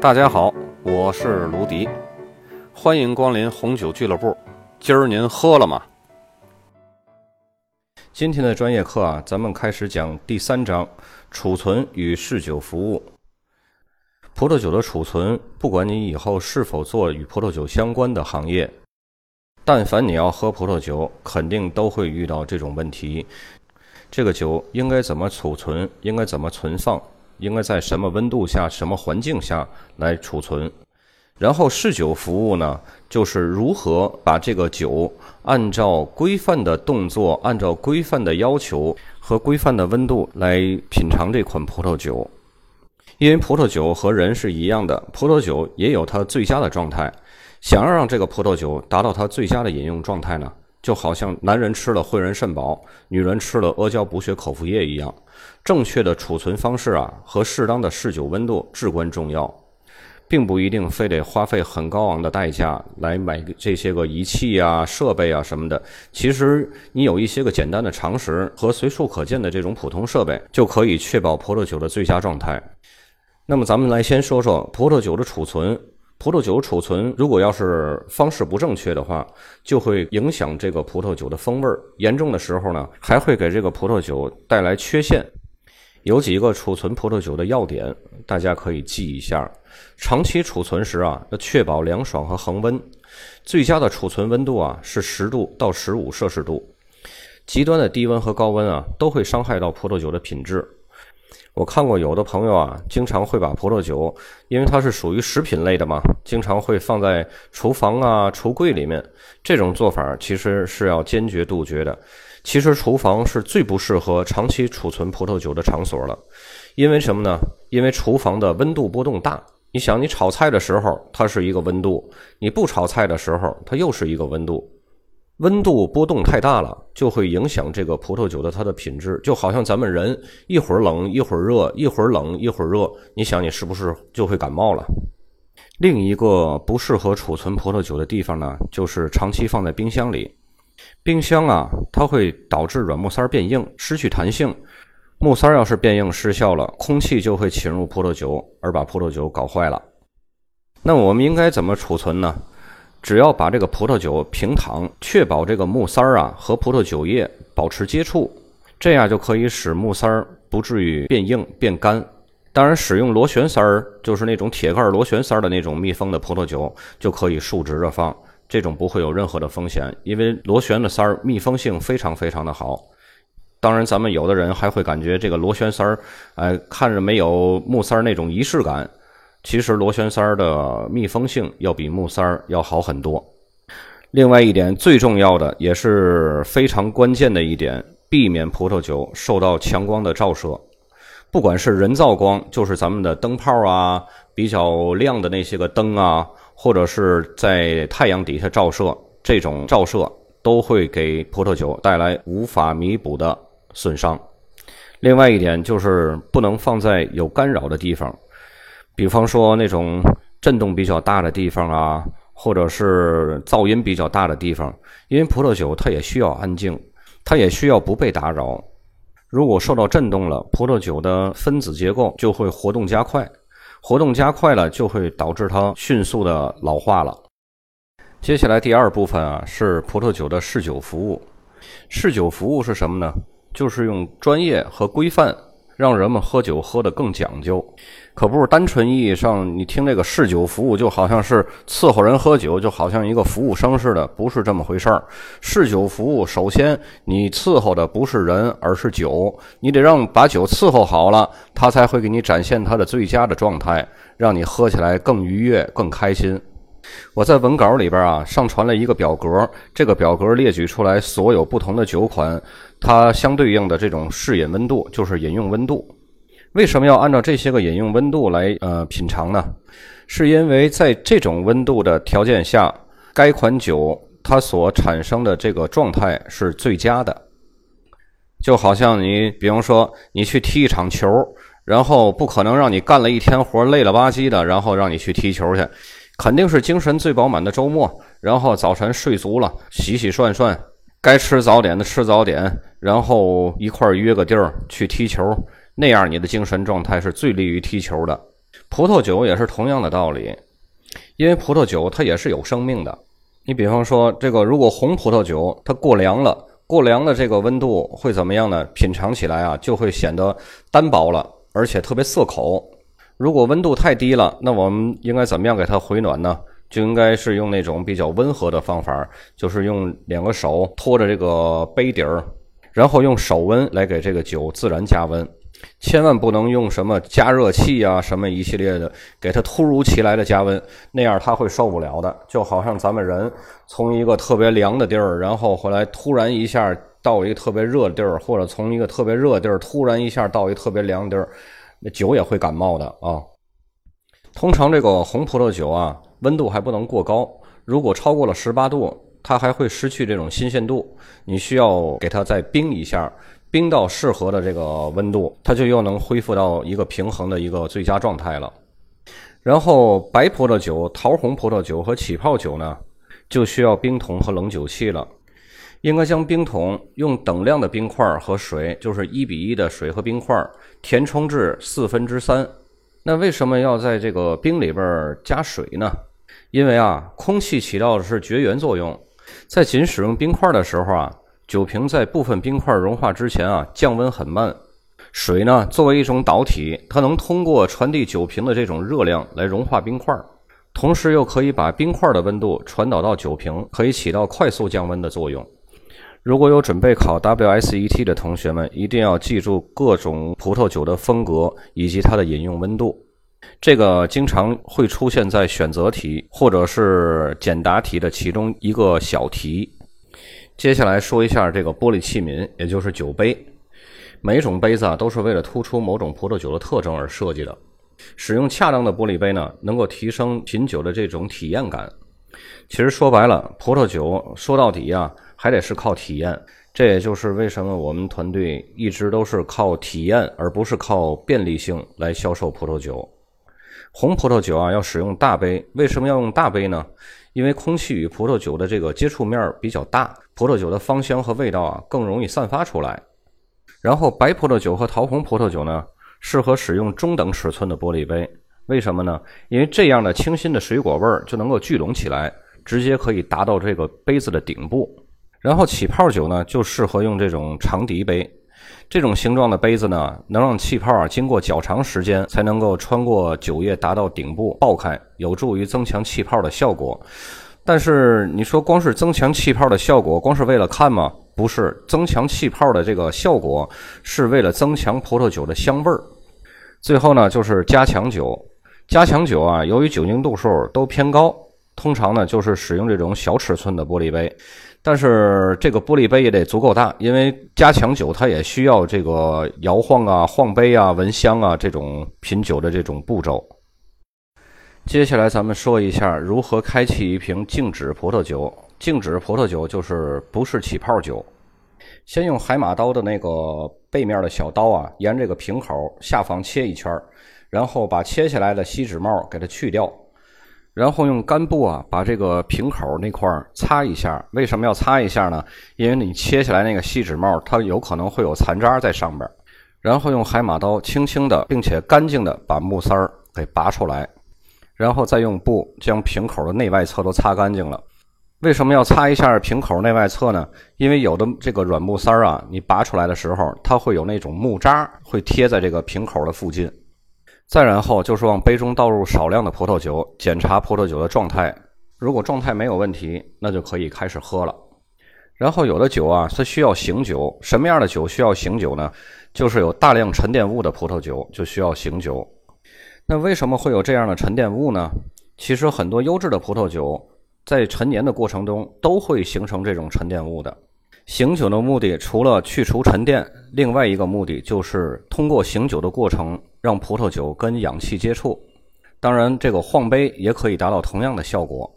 大家好，我是卢迪，欢迎光临红酒俱乐部。今儿您喝了吗？今天的专业课啊，咱们开始讲第三章：储存与试酒服务。葡萄酒的储存，不管你以后是否做与葡萄酒相关的行业，但凡你要喝葡萄酒，肯定都会遇到这种问题。这个酒应该怎么储存？应该怎么存放？应该在什么温度下、什么环境下来储存？然后试酒服务呢，就是如何把这个酒按照规范的动作、按照规范的要求和规范的温度来品尝这款葡萄酒。因为葡萄酒和人是一样的，葡萄酒也有它最佳的状态。想要让这个葡萄酒达到它最佳的饮用状态呢？就好像男人吃了汇仁肾宝，女人吃了阿胶补血口服液一样，正确的储存方式啊和适当的嗜酒温度至关重要，并不一定非得花费很高昂的代价来买这些个仪器啊、设备啊什么的。其实你有一些个简单的常识和随处可见的这种普通设备，就可以确保葡萄酒的最佳状态。那么咱们来先说说葡萄酒的储存。葡萄酒储存，如果要是方式不正确的话，就会影响这个葡萄酒的风味儿。严重的时候呢，还会给这个葡萄酒带来缺陷。有几个储存葡萄酒的要点，大家可以记一下。长期储存时啊，要确保凉爽和恒温。最佳的储存温度啊是十度到十五摄氏度。极端的低温和高温啊，都会伤害到葡萄酒的品质。我看过有的朋友啊，经常会把葡萄酒，因为它是属于食品类的嘛，经常会放在厨房啊、橱柜里面。这种做法其实是要坚决杜绝的。其实厨房是最不适合长期储存葡萄酒的场所了，因为什么呢？因为厨房的温度波动大。你想，你炒菜的时候它是一个温度，你不炒菜的时候它又是一个温度。温度波动太大了，就会影响这个葡萄酒的它的品质，就好像咱们人一会儿冷一会儿热，一会儿冷一会儿热，你想你是不是就会感冒了？另一个不适合储存葡萄酒的地方呢，就是长期放在冰箱里。冰箱啊，它会导致软木塞变硬，失去弹性。木塞要是变硬失效了，空气就会侵入葡萄酒，而把葡萄酒搞坏了。那我们应该怎么储存呢？只要把这个葡萄酒平躺，确保这个木塞儿啊和葡萄酒液保持接触，这样就可以使木塞儿不至于变硬变干。当然，使用螺旋塞儿，就是那种铁盖螺旋塞儿的那种密封的葡萄酒，就可以竖直着放，这种不会有任何的风险，因为螺旋的塞儿密封性非常非常的好。当然，咱们有的人还会感觉这个螺旋塞儿，哎，看着没有木塞儿那种仪式感。其实螺旋塞儿的密封性要比木塞儿要好很多。另外一点最重要的也是非常关键的一点，避免葡萄酒受到强光的照射。不管是人造光，就是咱们的灯泡啊，比较亮的那些个灯啊，或者是在太阳底下照射，这种照射都会给葡萄酒带来无法弥补的损伤。另外一点就是不能放在有干扰的地方。比方说那种震动比较大的地方啊，或者是噪音比较大的地方，因为葡萄酒它也需要安静，它也需要不被打扰。如果受到震动了，葡萄酒的分子结构就会活动加快，活动加快了就会导致它迅速的老化了。接下来第二部分啊是葡萄酒的试酒服务。试酒服务是什么呢？就是用专业和规范。让人们喝酒喝得更讲究，可不是单纯意义上你听这个试酒服务就好像是伺候人喝酒，就好像一个服务生似的，不是这么回事儿。试酒服务首先你伺候的不是人，而是酒，你得让把酒伺候好了，他才会给你展现他的最佳的状态，让你喝起来更愉悦、更开心。我在文稿里边啊上传了一个表格，这个表格列举出来所有不同的酒款，它相对应的这种试饮温度就是饮用温度。为什么要按照这些个饮用温度来呃品尝呢？是因为在这种温度的条件下，该款酒它所产生的这个状态是最佳的。就好像你比方说你去踢一场球，然后不可能让你干了一天活累了吧唧的，然后让你去踢球去。肯定是精神最饱满的周末，然后早晨睡足了，洗洗涮涮，该吃早点的吃早点，然后一块约个地儿去踢球，那样你的精神状态是最利于踢球的。葡萄酒也是同样的道理，因为葡萄酒它也是有生命的。你比方说，这个如果红葡萄酒它过凉了，过凉的这个温度会怎么样呢？品尝起来啊，就会显得单薄了，而且特别涩口。如果温度太低了，那我们应该怎么样给它回暖呢？就应该是用那种比较温和的方法，就是用两个手托着这个杯底儿，然后用手温来给这个酒自然加温。千万不能用什么加热器啊，什么一系列的给它突如其来的加温，那样它会受不了的。就好像咱们人从一个特别凉的地儿，然后回来突然一下到一个特别热的地儿，或者从一个特别热的地儿突然一下到一个特别凉的地儿，那酒也会感冒的啊。通常这个红葡萄酒啊，温度还不能过高，如果超过了十八度，它还会失去这种新鲜度，你需要给它再冰一下。冰到适合的这个温度，它就又能恢复到一个平衡的一个最佳状态了。然后白葡萄酒、桃红葡萄酒和起泡酒呢，就需要冰桶和冷酒器了。应该将冰桶用等量的冰块和水，就是一比一的水和冰块，填充至四分之三。那为什么要在这个冰里边加水呢？因为啊，空气起到的是绝缘作用，在仅使用冰块的时候啊。酒瓶在部分冰块融化之前啊，降温很慢。水呢，作为一种导体，它能通过传递酒瓶的这种热量来融化冰块，同时又可以把冰块的温度传导到酒瓶，可以起到快速降温的作用。如果有准备考 WSET 的同学们，一定要记住各种葡萄酒的风格以及它的饮用温度。这个经常会出现在选择题或者是简答题的其中一个小题。接下来说一下这个玻璃器皿，也就是酒杯。每种杯子啊，都是为了突出某种葡萄酒的特征而设计的。使用恰当的玻璃杯呢，能够提升品酒的这种体验感。其实说白了，葡萄酒说到底啊，还得是靠体验。这也就是为什么我们团队一直都是靠体验，而不是靠便利性来销售葡萄酒。红葡萄酒啊，要使用大杯。为什么要用大杯呢？因为空气与葡萄酒的这个接触面比较大，葡萄酒的芳香和味道啊更容易散发出来。然后白葡萄酒和桃红葡萄酒呢，适合使用中等尺寸的玻璃杯。为什么呢？因为这样的清新的水果味儿就能够聚拢起来，直接可以达到这个杯子的顶部。然后起泡酒呢，就适合用这种长笛杯。这种形状的杯子呢，能让气泡啊经过较长时间才能够穿过酒液达到顶部爆开，有助于增强气泡的效果。但是你说光是增强气泡的效果，光是为了看吗？不是，增强气泡的这个效果是为了增强葡萄酒的香味儿。最后呢，就是加强酒。加强酒啊，由于酒精度数都偏高，通常呢就是使用这种小尺寸的玻璃杯。但是这个玻璃杯也得足够大，因为加强酒它也需要这个摇晃啊、晃杯啊、闻香啊这种品酒的这种步骤。接下来咱们说一下如何开启一瓶静止葡萄酒。静止葡萄酒就是不是起泡酒。先用海马刀的那个背面的小刀啊，沿这个瓶口下方切一圈，然后把切下来的锡纸帽给它去掉。然后用干布啊，把这个瓶口那块儿擦一下。为什么要擦一下呢？因为你切下来那个锡纸帽，它有可能会有残渣在上边。然后用海马刀轻轻的，并且干净的把木塞儿给拔出来，然后再用布将瓶口的内外侧都擦干净了。为什么要擦一下瓶口内外侧呢？因为有的这个软木塞儿啊，你拔出来的时候，它会有那种木渣会贴在这个瓶口的附近。再然后就是往杯中倒入少量的葡萄酒，检查葡萄酒的状态。如果状态没有问题，那就可以开始喝了。然后有的酒啊，它需要醒酒。什么样的酒需要醒酒呢？就是有大量沉淀物的葡萄酒就需要醒酒。那为什么会有这样的沉淀物呢？其实很多优质的葡萄酒在陈年的过程中都会形成这种沉淀物的。醒酒的目的除了去除沉淀，另外一个目的就是通过醒酒的过程，让葡萄酒跟氧气接触。当然，这个晃杯也可以达到同样的效果。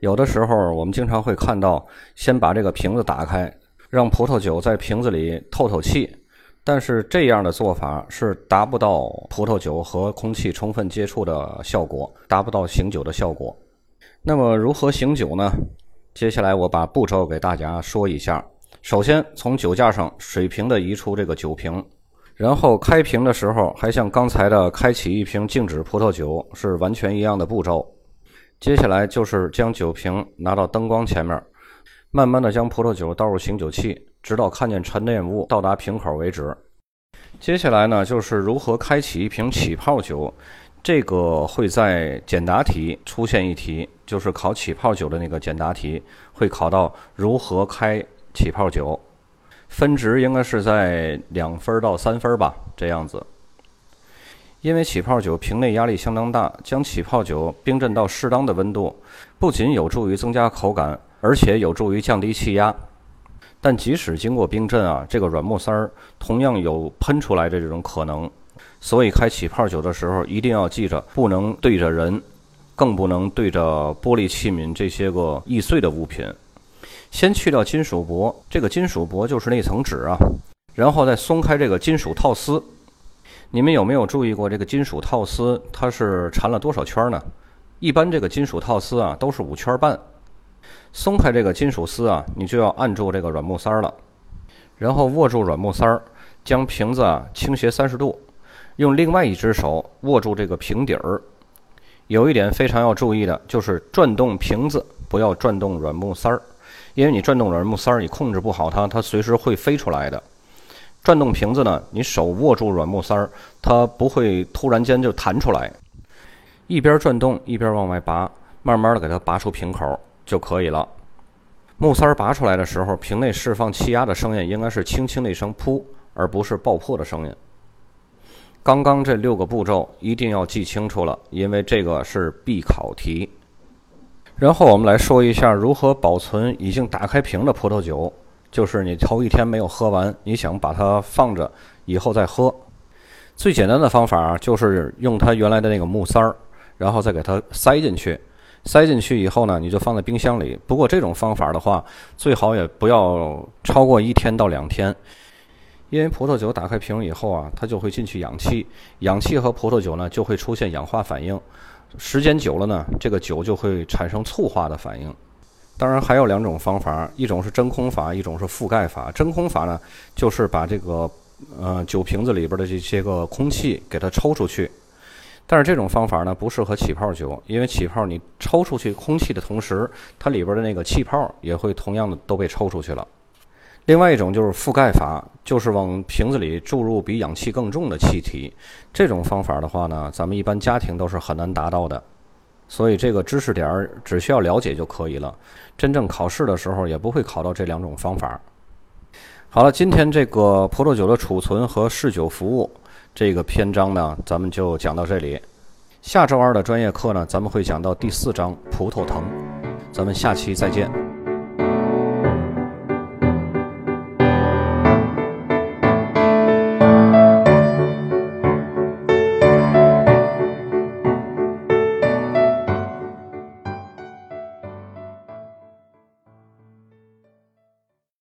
有的时候，我们经常会看到，先把这个瓶子打开，让葡萄酒在瓶子里透透气。但是这样的做法是达不到葡萄酒和空气充分接触的效果，达不到醒酒的效果。那么，如何醒酒呢？接下来我把步骤给大家说一下。首先，从酒架上水平的移出这个酒瓶，然后开瓶的时候，还像刚才的开启一瓶静止葡萄酒是完全一样的步骤。接下来就是将酒瓶拿到灯光前面，慢慢的将葡萄酒倒入醒酒器，直到看见沉淀物到达瓶口为止。接下来呢，就是如何开启一瓶起泡酒，这个会在简答题出现一题，就是考起泡酒的那个简答题，会考到如何开起泡酒。分值应该是在两分到三分吧，这样子。因为起泡酒瓶内压力相当大，将起泡酒冰镇到适当的温度，不仅有助于增加口感，而且有助于降低气压。但即使经过冰镇啊，这个软木塞儿同样有喷出来的这种可能。所以开起泡酒的时候，一定要记着，不能对着人，更不能对着玻璃器皿这些个易碎的物品。先去掉金属箔，这个金属箔就是那层纸啊，然后再松开这个金属套丝。你们有没有注意过这个金属套丝它是缠了多少圈呢？一般这个金属套丝啊都是五圈半。松开这个金属丝啊，你就要按住这个软木塞了，然后握住软木塞儿，将瓶子啊倾斜三十度，用另外一只手握住这个瓶底儿。有一点非常要注意的就是转动瓶子，不要转动软木塞儿。因为你转动软木塞儿，你控制不好它，它随时会飞出来的。转动瓶子呢，你手握住软木塞儿，它不会突然间就弹出来。一边转动一边往外拔，慢慢的给它拔出瓶口就可以了。木塞儿拔出来的时候，瓶内释放气压的声音应该是轻轻的一声“噗”，而不是爆破的声音。刚刚这六个步骤一定要记清楚了，因为这个是必考题。然后我们来说一下如何保存已经打开瓶的葡萄酒，就是你头一天没有喝完，你想把它放着以后再喝。最简单的方法就是用它原来的那个木塞儿，然后再给它塞进去。塞进去以后呢，你就放在冰箱里。不过这种方法的话，最好也不要超过一天到两天，因为葡萄酒打开瓶以后啊，它就会进去氧气，氧气和葡萄酒呢就会出现氧化反应。时间久了呢，这个酒就会产生醋化的反应。当然还有两种方法，一种是真空法，一种是覆盖法。真空法呢，就是把这个呃酒瓶子里边的这些个空气给它抽出去。但是这种方法呢，不适合起泡酒，因为起泡你抽出去空气的同时，它里边的那个气泡也会同样的都被抽出去了。另外一种就是覆盖法，就是往瓶子里注入比氧气更重的气体。这种方法的话呢，咱们一般家庭都是很难达到的。所以这个知识点儿只需要了解就可以了。真正考试的时候也不会考到这两种方法。好了，今天这个葡萄酒的储存和试酒服务这个篇章呢，咱们就讲到这里。下周二的专业课呢，咱们会讲到第四章葡萄藤。咱们下期再见。